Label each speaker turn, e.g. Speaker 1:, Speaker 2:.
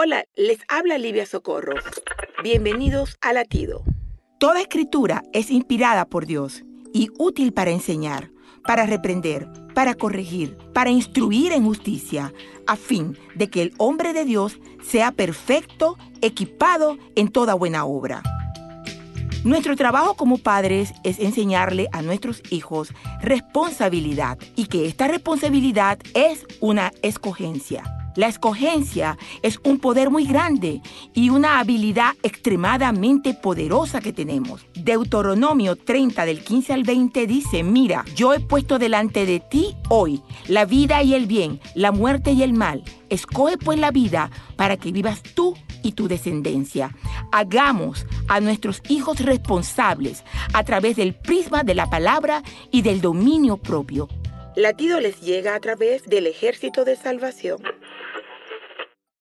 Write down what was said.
Speaker 1: Hola, les habla Livia Socorro. Bienvenidos a Latido.
Speaker 2: Toda escritura es inspirada por Dios y útil para enseñar, para reprender, para corregir, para instruir en justicia, a fin de que el hombre de Dios sea perfecto, equipado en toda buena obra. Nuestro trabajo como padres es enseñarle a nuestros hijos responsabilidad y que esta responsabilidad es una escogencia. La escogencia es un poder muy grande y una habilidad extremadamente poderosa que tenemos. Deuteronomio 30 del 15 al 20 dice, mira, yo he puesto delante de ti hoy la vida y el bien, la muerte y el mal. Escoge pues la vida para que vivas tú y tu descendencia. Hagamos a nuestros hijos responsables a través del prisma de la palabra y del dominio propio.
Speaker 1: Latido les llega a través del ejército de salvación.